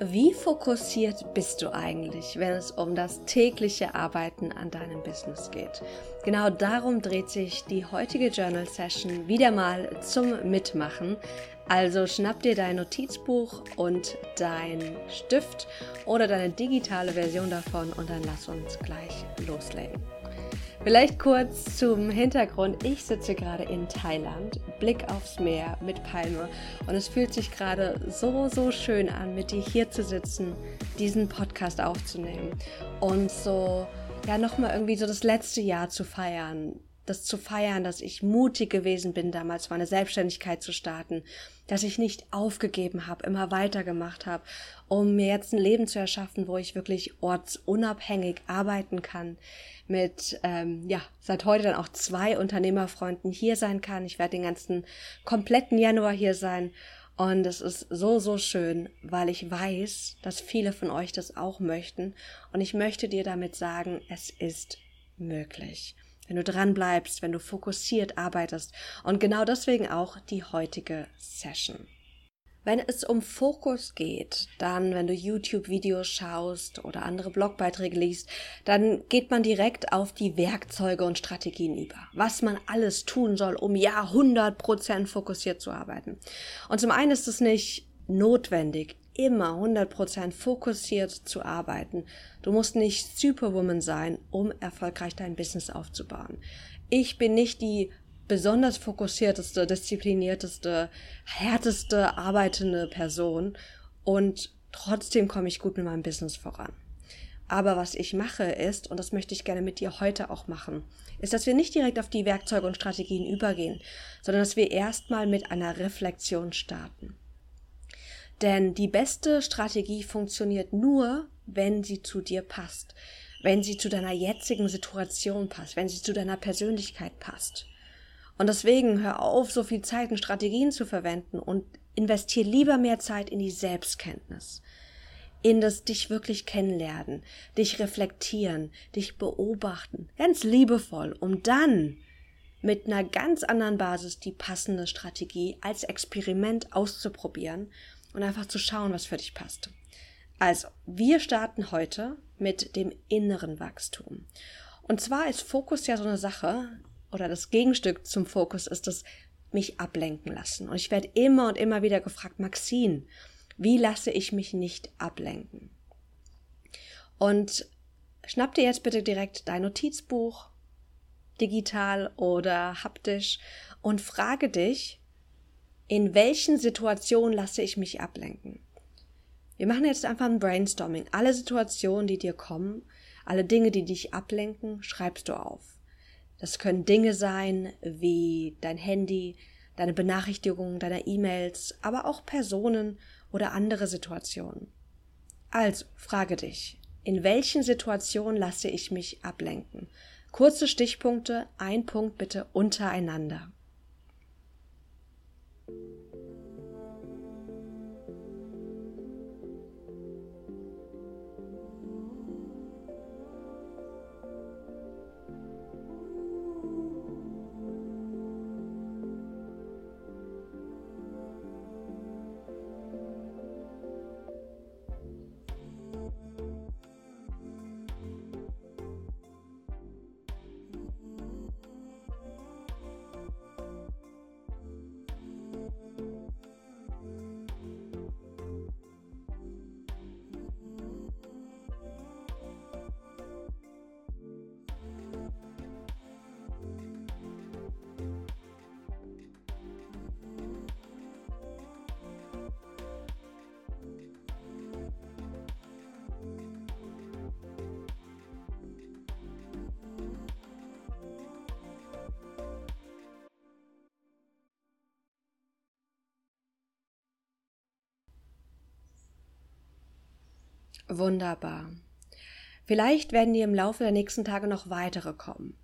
Wie fokussiert bist du eigentlich, wenn es um das tägliche Arbeiten an deinem Business geht? Genau darum dreht sich die heutige Journal Session wieder mal zum Mitmachen. Also schnapp dir dein Notizbuch und dein Stift oder deine digitale Version davon und dann lass uns gleich loslegen. Vielleicht kurz zum Hintergrund. Ich sitze gerade in Thailand, Blick aufs Meer mit Palme. Und es fühlt sich gerade so, so schön an, mit dir hier zu sitzen, diesen Podcast aufzunehmen. Und so, ja, nochmal irgendwie so das letzte Jahr zu feiern, das zu feiern, dass ich mutig gewesen bin, damals meine Selbstständigkeit zu starten, dass ich nicht aufgegeben habe, immer weitergemacht habe, um mir jetzt ein Leben zu erschaffen, wo ich wirklich ortsunabhängig arbeiten kann, mit ähm, ja seit heute dann auch zwei Unternehmerfreunden hier sein kann. Ich werde den ganzen kompletten Januar hier sein und es ist so, so schön, weil ich weiß, dass viele von euch das auch möchten. Und ich möchte dir damit sagen, es ist möglich wenn du dran bleibst, wenn du fokussiert arbeitest. Und genau deswegen auch die heutige Session. Wenn es um Fokus geht, dann, wenn du YouTube-Videos schaust oder andere Blogbeiträge liest, dann geht man direkt auf die Werkzeuge und Strategien über. Was man alles tun soll, um ja 100% fokussiert zu arbeiten. Und zum einen ist es nicht notwendig, immer 100% fokussiert zu arbeiten. Du musst nicht Superwoman sein, um erfolgreich dein Business aufzubauen. Ich bin nicht die besonders fokussierteste, disziplinierteste, härteste arbeitende Person und trotzdem komme ich gut mit meinem Business voran. Aber was ich mache ist, und das möchte ich gerne mit dir heute auch machen, ist, dass wir nicht direkt auf die Werkzeuge und Strategien übergehen, sondern dass wir erstmal mit einer Reflexion starten. Denn die beste Strategie funktioniert nur, wenn sie zu dir passt, wenn sie zu deiner jetzigen Situation passt, wenn sie zu deiner Persönlichkeit passt. Und deswegen hör auf, so viel Zeit in Strategien zu verwenden und investier lieber mehr Zeit in die Selbstkenntnis, in das dich wirklich kennenlernen, dich reflektieren, dich beobachten, ganz liebevoll, um dann mit einer ganz anderen Basis die passende Strategie als Experiment auszuprobieren und einfach zu schauen, was für dich passt. Also, wir starten heute mit dem inneren Wachstum. Und zwar ist Fokus ja so eine Sache, oder das Gegenstück zum Fokus ist das mich ablenken lassen. Und ich werde immer und immer wieder gefragt, Maxine, wie lasse ich mich nicht ablenken? Und schnapp dir jetzt bitte direkt dein Notizbuch, digital oder haptisch, und frage dich, in welchen Situationen lasse ich mich ablenken? Wir machen jetzt einfach ein Brainstorming. Alle Situationen, die dir kommen, alle Dinge, die dich ablenken, schreibst du auf. Das können Dinge sein wie dein Handy, deine Benachrichtigungen deiner E-Mails, aber auch Personen oder andere Situationen. Also frage dich, in welchen Situationen lasse ich mich ablenken? Kurze Stichpunkte, ein Punkt bitte untereinander. Thank you Wunderbar. Vielleicht werden dir im Laufe der nächsten Tage noch weitere kommen.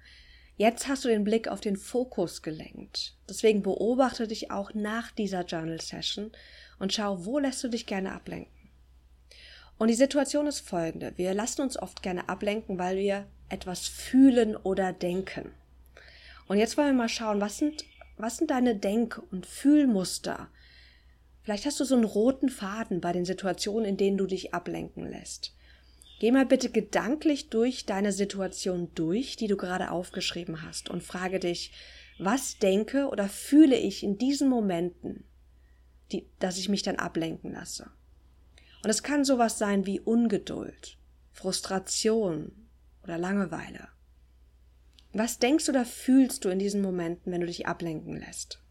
Jetzt hast du den Blick auf den Fokus gelenkt. Deswegen beobachte dich auch nach dieser Journal Session und schau, wo lässt du dich gerne ablenken. Und die Situation ist folgende. Wir lassen uns oft gerne ablenken, weil wir etwas fühlen oder denken. Und jetzt wollen wir mal schauen, was sind, was sind deine Denk- und Fühlmuster? Vielleicht hast du so einen roten Faden bei den Situationen, in denen du dich ablenken lässt. Geh mal bitte gedanklich durch deine Situation durch, die du gerade aufgeschrieben hast und frage dich, was denke oder fühle ich in diesen Momenten, die, dass ich mich dann ablenken lasse. Und es kann sowas sein wie Ungeduld, Frustration oder Langeweile. Was denkst oder fühlst du in diesen Momenten, wenn du dich ablenken lässt?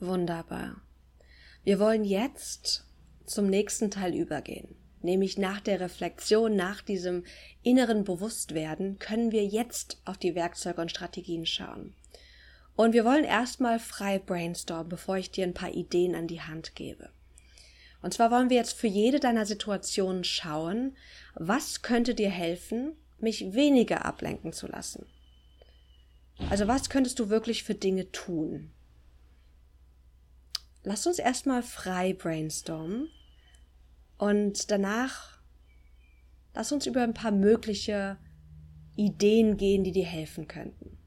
Wunderbar. Wir wollen jetzt zum nächsten Teil übergehen. Nämlich nach der Reflexion, nach diesem inneren Bewusstwerden, können wir jetzt auf die Werkzeuge und Strategien schauen. Und wir wollen erstmal frei brainstormen, bevor ich dir ein paar Ideen an die Hand gebe. Und zwar wollen wir jetzt für jede deiner Situationen schauen, was könnte dir helfen, mich weniger ablenken zu lassen. Also was könntest du wirklich für Dinge tun? Lass uns erstmal frei brainstormen und danach lass uns über ein paar mögliche Ideen gehen, die dir helfen könnten.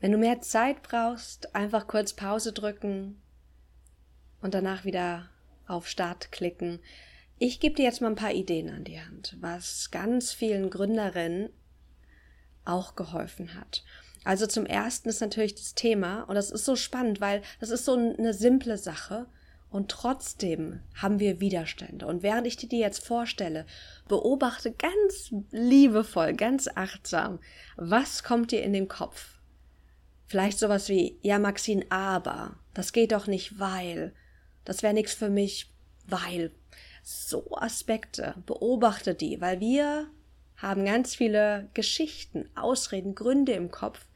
Wenn du mehr Zeit brauchst, einfach kurz Pause drücken und danach wieder auf Start klicken. Ich gebe dir jetzt mal ein paar Ideen an die Hand, was ganz vielen Gründerinnen auch geholfen hat. Also zum ersten ist natürlich das Thema, und das ist so spannend, weil das ist so eine simple Sache, und trotzdem haben wir Widerstände. Und während ich dir die jetzt vorstelle, beobachte ganz liebevoll, ganz achtsam, was kommt dir in den Kopf? Vielleicht sowas wie, ja, Maxine, aber, das geht doch nicht, weil, das wäre nichts für mich, weil. So Aspekte, beobachte die, weil wir haben ganz viele Geschichten, Ausreden, Gründe im Kopf,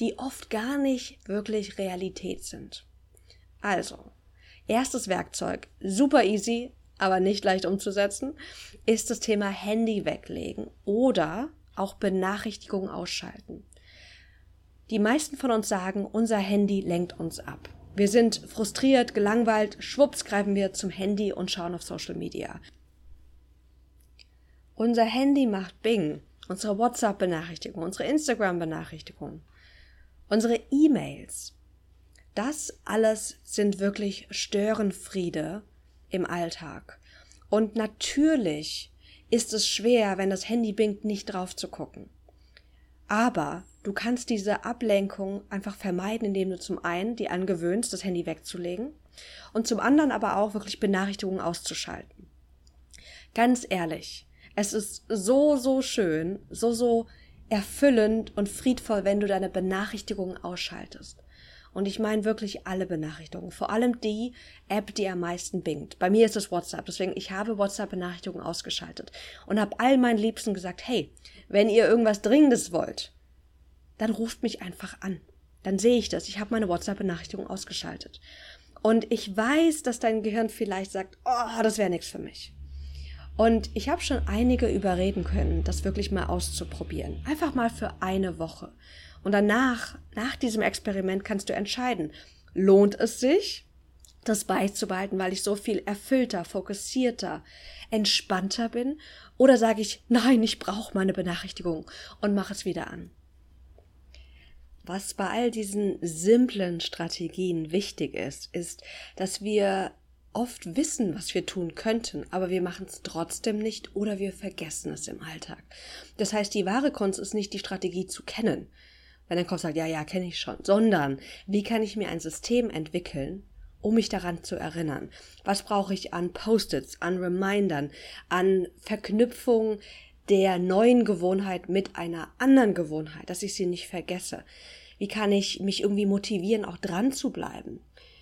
die oft gar nicht wirklich Realität sind. Also, erstes Werkzeug, super easy, aber nicht leicht umzusetzen, ist das Thema Handy weglegen oder auch Benachrichtigungen ausschalten. Die meisten von uns sagen, unser Handy lenkt uns ab. Wir sind frustriert, gelangweilt, schwupps greifen wir zum Handy und schauen auf Social Media. Unser Handy macht Bing, unsere WhatsApp-Benachrichtigung, unsere Instagram-Benachrichtigung, unsere E-Mails. Das alles sind wirklich Störenfriede im Alltag. Und natürlich ist es schwer, wenn das Handy bingt, nicht drauf zu gucken. Aber du kannst diese Ablenkung einfach vermeiden, indem du zum einen die angewöhnst, das Handy wegzulegen und zum anderen aber auch wirklich Benachrichtigungen auszuschalten. Ganz ehrlich, es ist so, so schön, so, so erfüllend und friedvoll, wenn du deine Benachrichtigungen ausschaltest. Und ich meine wirklich alle Benachrichtigungen, vor allem die App, die am meisten bingt. Bei mir ist es WhatsApp, deswegen ich habe WhatsApp-Benachrichtigungen ausgeschaltet und habe all meinen Liebsten gesagt, hey, wenn ihr irgendwas Dringendes wollt, dann ruft mich einfach an. Dann sehe ich das. Ich habe meine WhatsApp-Benachrichtigung ausgeschaltet. Und ich weiß, dass dein Gehirn vielleicht sagt, oh, das wäre nichts für mich. Und ich habe schon einige überreden können, das wirklich mal auszuprobieren. Einfach mal für eine Woche. Und danach, nach diesem Experiment, kannst du entscheiden, lohnt es sich, das beizubehalten, weil ich so viel erfüllter, fokussierter, entspannter bin? Oder sage ich, nein, ich brauche meine Benachrichtigung und mache es wieder an? Was bei all diesen simplen Strategien wichtig ist, ist, dass wir oft wissen, was wir tun könnten, aber wir machen es trotzdem nicht oder wir vergessen es im Alltag. Das heißt, die wahre Kunst ist nicht die Strategie zu kennen, wenn dein Kopf sagt, ja, ja, kenne ich schon, sondern wie kann ich mir ein System entwickeln, um mich daran zu erinnern? Was brauche ich an Post-its, an Remindern, an Verknüpfung der neuen Gewohnheit mit einer anderen Gewohnheit, dass ich sie nicht vergesse? Wie kann ich mich irgendwie motivieren, auch dran zu bleiben?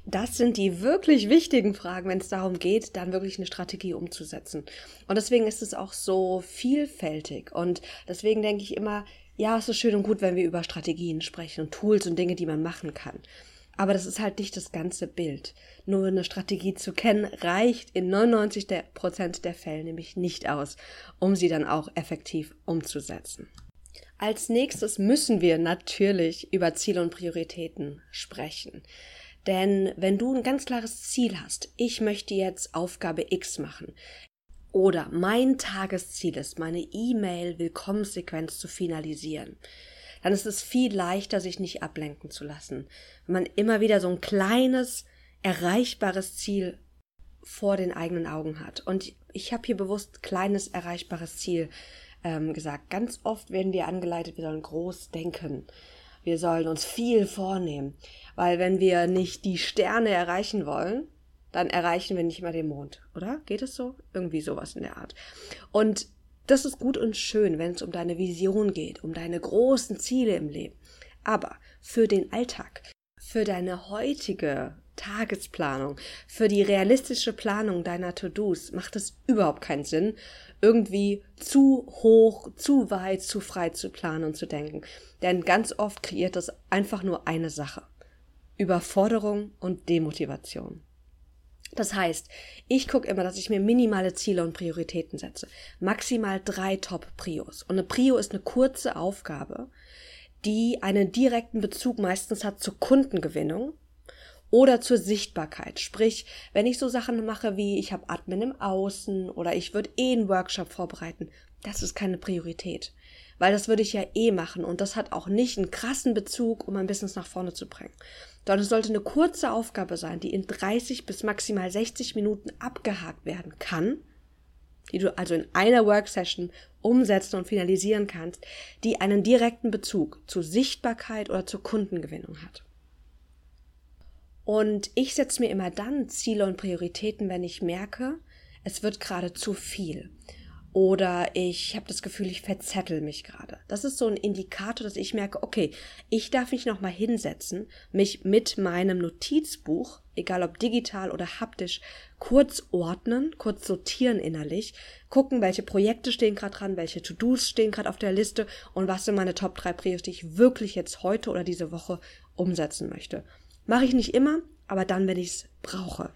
Das sind die wirklich wichtigen Fragen, wenn es darum geht, dann wirklich eine Strategie umzusetzen. Und deswegen ist es auch so vielfältig. Und deswegen denke ich immer, ja, es ist schön und gut, wenn wir über Strategien sprechen und Tools und Dinge, die man machen kann. Aber das ist halt nicht das ganze Bild. Nur eine Strategie zu kennen reicht in 99 Prozent der Fälle nämlich nicht aus, um sie dann auch effektiv umzusetzen. Als nächstes müssen wir natürlich über Ziele und Prioritäten sprechen. Denn wenn du ein ganz klares Ziel hast, ich möchte jetzt Aufgabe X machen, oder mein Tagesziel ist, meine E-Mail-Willkommenssequenz zu finalisieren, dann ist es viel leichter, sich nicht ablenken zu lassen. Wenn man immer wieder so ein kleines, erreichbares Ziel vor den eigenen Augen hat. Und ich habe hier bewusst kleines, erreichbares Ziel ähm, gesagt. Ganz oft werden wir angeleitet, wir sollen groß denken. Wir sollen uns viel vornehmen. Weil wenn wir nicht die Sterne erreichen wollen, dann erreichen wir nicht mal den Mond, oder? Geht es so? Irgendwie sowas in der Art. Und das ist gut und schön, wenn es um deine Vision geht, um deine großen Ziele im Leben. Aber für den Alltag, für deine heutige Tagesplanung, für die realistische Planung deiner To-Dos macht es überhaupt keinen Sinn, irgendwie zu hoch, zu weit, zu frei zu planen und zu denken. Denn ganz oft kreiert das einfach nur eine Sache. Überforderung und Demotivation. Das heißt, ich gucke immer, dass ich mir minimale Ziele und Prioritäten setze. Maximal drei Top-Prios. Und eine Prio ist eine kurze Aufgabe, die einen direkten Bezug meistens hat zur Kundengewinnung oder zur Sichtbarkeit. Sprich, wenn ich so Sachen mache wie ich habe Admin im Außen oder ich würde eh einen Workshop vorbereiten, das ist keine Priorität. Weil das würde ich ja eh machen und das hat auch nicht einen krassen Bezug, um mein Business nach vorne zu bringen es sollte eine kurze Aufgabe sein, die in 30 bis maximal 60 Minuten abgehakt werden kann, die du also in einer Worksession umsetzen und finalisieren kannst, die einen direkten Bezug zur Sichtbarkeit oder zur Kundengewinnung hat. Und ich setze mir immer dann Ziele und Prioritäten, wenn ich merke, es wird gerade zu viel oder ich habe das Gefühl, ich verzettel mich gerade. Das ist so ein Indikator, dass ich merke, okay, ich darf mich noch mal hinsetzen, mich mit meinem Notizbuch, egal ob digital oder haptisch, kurz ordnen, kurz sortieren innerlich, gucken, welche Projekte stehen gerade dran, welche To-Dos stehen gerade auf der Liste und was sind meine Top 3 Prios, die ich wirklich jetzt heute oder diese Woche umsetzen möchte. Mache ich nicht immer, aber dann, wenn ich es brauche.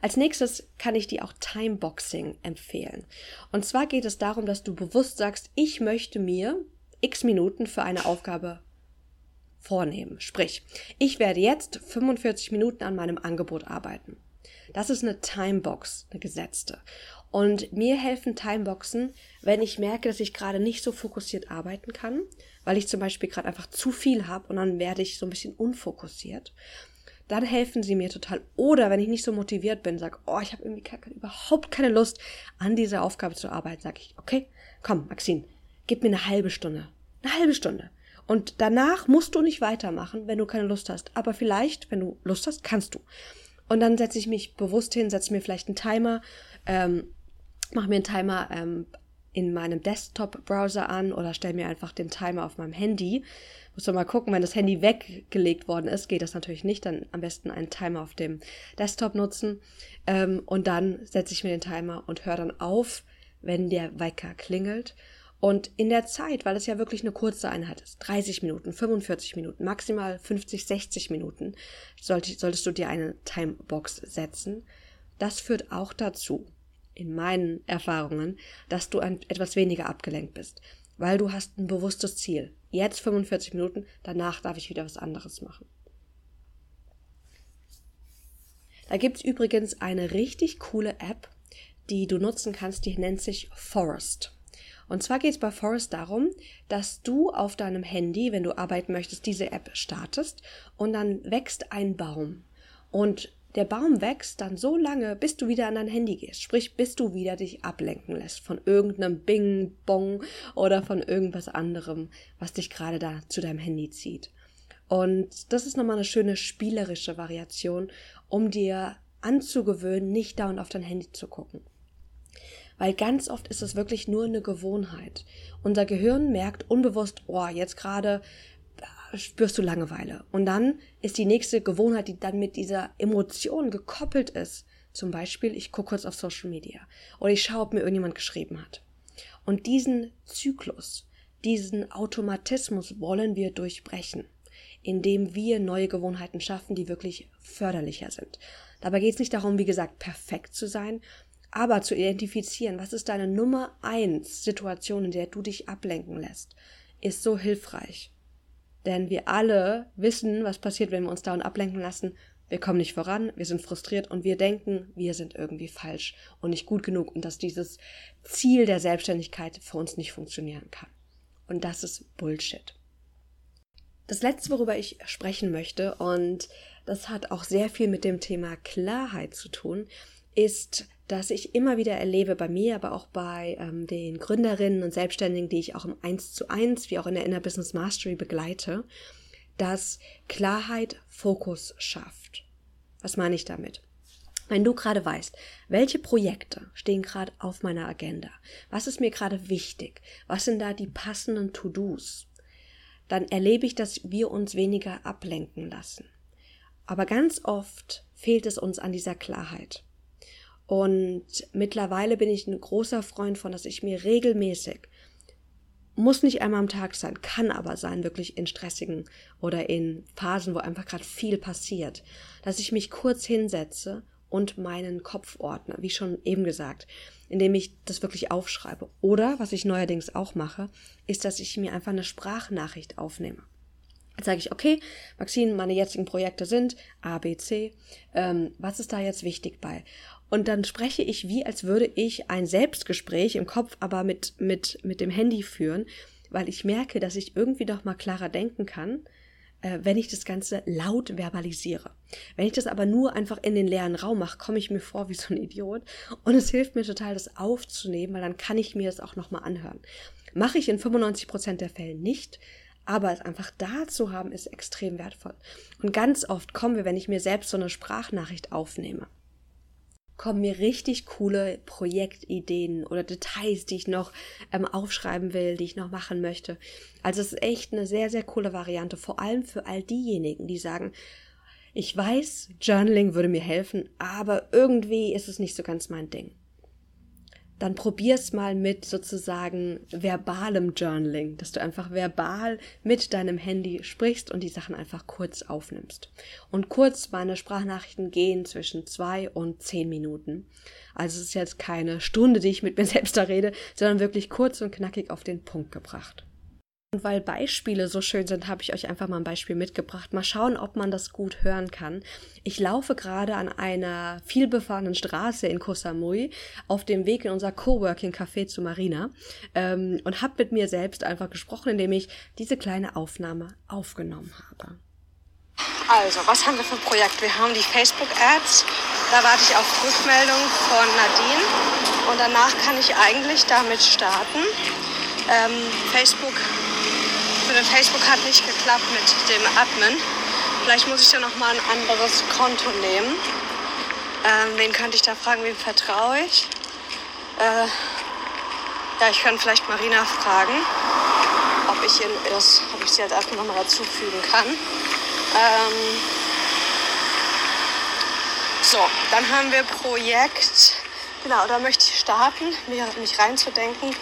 Als nächstes kann ich dir auch Timeboxing empfehlen. Und zwar geht es darum, dass du bewusst sagst, ich möchte mir x Minuten für eine Aufgabe vornehmen. Sprich, ich werde jetzt 45 Minuten an meinem Angebot arbeiten. Das ist eine Timebox, eine gesetzte. Und mir helfen Timeboxen, wenn ich merke, dass ich gerade nicht so fokussiert arbeiten kann, weil ich zum Beispiel gerade einfach zu viel habe und dann werde ich so ein bisschen unfokussiert dann helfen sie mir total. Oder wenn ich nicht so motiviert bin, sage, oh, ich habe irgendwie überhaupt keine Lust, an dieser Aufgabe zu arbeiten, sage ich, okay, komm, Maxine, gib mir eine halbe Stunde. Eine halbe Stunde. Und danach musst du nicht weitermachen, wenn du keine Lust hast. Aber vielleicht, wenn du Lust hast, kannst du. Und dann setze ich mich bewusst hin, setze mir vielleicht einen Timer, ähm, mache mir einen Timer ähm, in meinem Desktop-Browser an oder stelle mir einfach den Timer auf meinem Handy. Muss man mal gucken, wenn das Handy weggelegt worden ist, geht das natürlich nicht. Dann am besten einen Timer auf dem Desktop nutzen. Ähm, und dann setze ich mir den Timer und höre dann auf, wenn der Wecker klingelt. Und in der Zeit, weil es ja wirklich eine kurze Einheit ist, 30 Minuten, 45 Minuten, maximal 50, 60 Minuten, solltest du dir eine Timebox setzen. Das führt auch dazu, in meinen Erfahrungen, dass du ein, etwas weniger abgelenkt bist, weil du hast ein bewusstes Ziel. Jetzt 45 Minuten, danach darf ich wieder was anderes machen. Da gibt's übrigens eine richtig coole App, die du nutzen kannst, die nennt sich Forest. Und zwar geht es bei Forest darum, dass du auf deinem Handy, wenn du arbeiten möchtest, diese App startest und dann wächst ein Baum. Und der Baum wächst dann so lange, bis du wieder an dein Handy gehst. Sprich, bis du wieder dich ablenken lässt von irgendeinem Bing, Bong oder von irgendwas anderem, was dich gerade da zu deinem Handy zieht. Und das ist nochmal eine schöne spielerische Variation, um dir anzugewöhnen, nicht dauernd auf dein Handy zu gucken. Weil ganz oft ist es wirklich nur eine Gewohnheit. Unser Gehirn merkt unbewusst, oh, jetzt gerade spürst du Langeweile. Und dann ist die nächste Gewohnheit, die dann mit dieser Emotion gekoppelt ist. Zum Beispiel, ich gucke kurz auf Social Media oder ich schaue, ob mir irgendjemand geschrieben hat. Und diesen Zyklus, diesen Automatismus wollen wir durchbrechen, indem wir neue Gewohnheiten schaffen, die wirklich förderlicher sind. Dabei geht es nicht darum, wie gesagt, perfekt zu sein, aber zu identifizieren, was ist deine Nummer eins Situation, in der du dich ablenken lässt, ist so hilfreich. Denn wir alle wissen, was passiert, wenn wir uns dauernd ablenken lassen. Wir kommen nicht voran, wir sind frustriert und wir denken, wir sind irgendwie falsch und nicht gut genug und dass dieses Ziel der Selbstständigkeit für uns nicht funktionieren kann. Und das ist Bullshit. Das letzte, worüber ich sprechen möchte, und das hat auch sehr viel mit dem Thema Klarheit zu tun, ist dass ich immer wieder erlebe bei mir, aber auch bei ähm, den Gründerinnen und Selbstständigen, die ich auch im 1 zu 1, wie auch in der Inner Business Mastery begleite, dass Klarheit Fokus schafft. Was meine ich damit? Wenn du gerade weißt, welche Projekte stehen gerade auf meiner Agenda, was ist mir gerade wichtig, was sind da die passenden To-Dos, dann erlebe ich, dass wir uns weniger ablenken lassen. Aber ganz oft fehlt es uns an dieser Klarheit. Und mittlerweile bin ich ein großer Freund von, dass ich mir regelmäßig, muss nicht einmal am Tag sein, kann aber sein, wirklich in stressigen oder in Phasen, wo einfach gerade viel passiert, dass ich mich kurz hinsetze und meinen Kopf ordne, wie schon eben gesagt, indem ich das wirklich aufschreibe. Oder, was ich neuerdings auch mache, ist, dass ich mir einfach eine Sprachnachricht aufnehme. Jetzt sage ich, okay, Maxine, meine jetzigen Projekte sind A, B, C. Ähm, was ist da jetzt wichtig bei? Und dann spreche ich wie, als würde ich ein Selbstgespräch im Kopf, aber mit, mit, mit dem Handy führen, weil ich merke, dass ich irgendwie doch mal klarer denken kann, äh, wenn ich das Ganze laut verbalisiere. Wenn ich das aber nur einfach in den leeren Raum mache, komme ich mir vor wie so ein Idiot. Und es hilft mir total, das aufzunehmen, weil dann kann ich mir das auch nochmal anhören. Mache ich in 95 Prozent der Fälle nicht, aber es einfach da zu haben, ist extrem wertvoll. Und ganz oft kommen wir, wenn ich mir selbst so eine Sprachnachricht aufnehme, kommen mir richtig coole Projektideen oder Details, die ich noch ähm, aufschreiben will, die ich noch machen möchte. Also es ist echt eine sehr, sehr coole Variante, vor allem für all diejenigen, die sagen, ich weiß, Journaling würde mir helfen, aber irgendwie ist es nicht so ganz mein Ding dann probier's mal mit sozusagen verbalem Journaling, dass du einfach verbal mit deinem Handy sprichst und die Sachen einfach kurz aufnimmst. Und kurz meine Sprachnachrichten gehen zwischen zwei und zehn Minuten. Also es ist jetzt keine Stunde, die ich mit mir selbst da rede, sondern wirklich kurz und knackig auf den Punkt gebracht. Und weil Beispiele so schön sind, habe ich euch einfach mal ein Beispiel mitgebracht. Mal schauen, ob man das gut hören kann. Ich laufe gerade an einer vielbefahrenen Straße in Koh Samui auf dem Weg in unser Coworking Café zu Marina ähm, und habe mit mir selbst einfach gesprochen, indem ich diese kleine Aufnahme aufgenommen habe. Also, was haben wir für ein Projekt? Wir haben die Facebook-Ads. Da warte ich auf Rückmeldung von Nadine und danach kann ich eigentlich damit starten. Ähm, Facebook den Facebook hat nicht geklappt mit dem Admin. Vielleicht muss ich ja noch mal ein anderes Konto nehmen. Ähm, wen könnte ich da fragen? Wem vertraue ich? Äh, Ja, ich könnte vielleicht Marina fragen, ob ich, in das, ob ich sie als einfach nochmal dazufügen kann. Ähm so, dann haben wir Projekt. Genau, da möchte ich starten, mich reinzudenken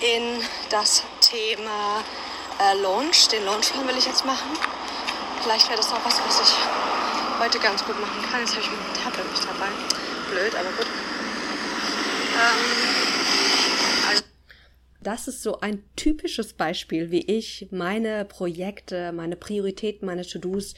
in das Thema äh, Launch. Den Launchplan will ich jetzt machen. Vielleicht wäre das auch was, was ich heute ganz gut machen kann. Jetzt habe ich mein Tablet nicht dabei. Blöd, aber gut. Ähm, also das ist so ein typisches Beispiel, wie ich meine Projekte, meine Prioritäten, meine To-Dos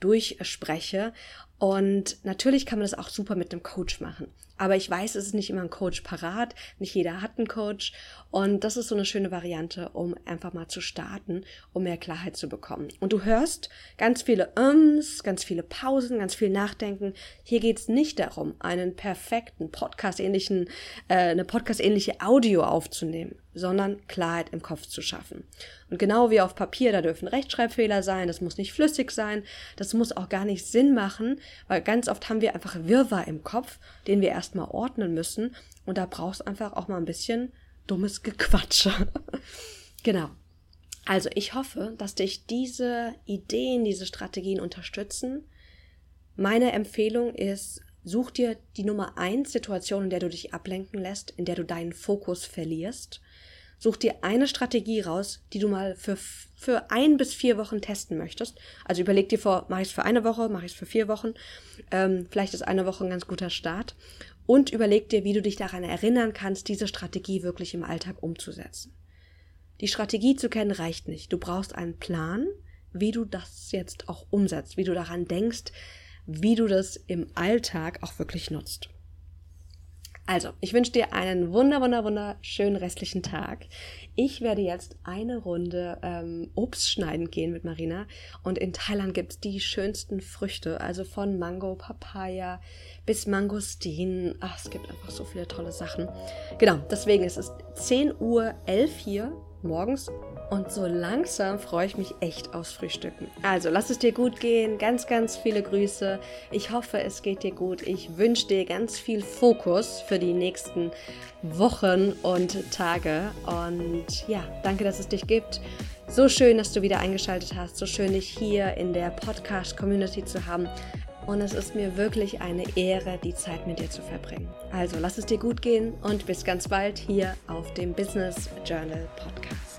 durchspreche. Und natürlich kann man das auch super mit einem Coach machen. Aber ich weiß, es ist nicht immer ein Coach parat. Nicht jeder hat einen Coach. Und das ist so eine schöne Variante, um einfach mal zu starten, um mehr Klarheit zu bekommen. Und du hörst ganz viele Ums, ganz viele Pausen, ganz viel Nachdenken. Hier geht es nicht darum, einen perfekten Podcast-ähnlichen, äh, eine Podcast-ähnliche Audio aufzunehmen, sondern Klarheit im Kopf zu schaffen. Und genau wie auf Papier, da dürfen Rechtschreibfehler sein, das muss nicht flüssig sein, das muss auch gar nicht Sinn machen, weil ganz oft haben wir einfach Wirrwarr im Kopf, den wir erstmal ordnen müssen. Und da brauchst einfach auch mal ein bisschen dummes Gequatsche. genau. Also ich hoffe, dass dich diese Ideen, diese Strategien unterstützen. Meine Empfehlung ist, such dir die Nummer eins Situation, in der du dich ablenken lässt, in der du deinen Fokus verlierst Such dir eine Strategie raus, die du mal für, für ein bis vier Wochen testen möchtest. Also überleg dir vor, mache ich es für eine Woche, mache ich es für vier Wochen. Ähm, vielleicht ist eine Woche ein ganz guter Start. Und überleg dir, wie du dich daran erinnern kannst, diese Strategie wirklich im Alltag umzusetzen. Die Strategie zu kennen reicht nicht. Du brauchst einen Plan, wie du das jetzt auch umsetzt, wie du daran denkst, wie du das im Alltag auch wirklich nutzt. Also, ich wünsche dir einen wunder, wunder, wunderschönen restlichen Tag. Ich werde jetzt eine Runde ähm, Obst schneiden gehen mit Marina. Und in Thailand gibt's die schönsten Früchte, also von Mango, Papaya bis Mangostin. Ach, es gibt einfach so viele tolle Sachen. Genau, deswegen ist es 10 Uhr 11 hier morgens und so langsam freue ich mich echt aufs Frühstücken. Also lass es dir gut gehen. Ganz, ganz viele Grüße. Ich hoffe, es geht dir gut. Ich wünsche dir ganz viel Fokus für die nächsten Wochen und Tage. Und ja, danke, dass es dich gibt. So schön, dass du wieder eingeschaltet hast. So schön, dich hier in der Podcast-Community zu haben. Und es ist mir wirklich eine Ehre, die Zeit mit dir zu verbringen. Also lass es dir gut gehen und bis ganz bald hier auf dem Business Journal Podcast.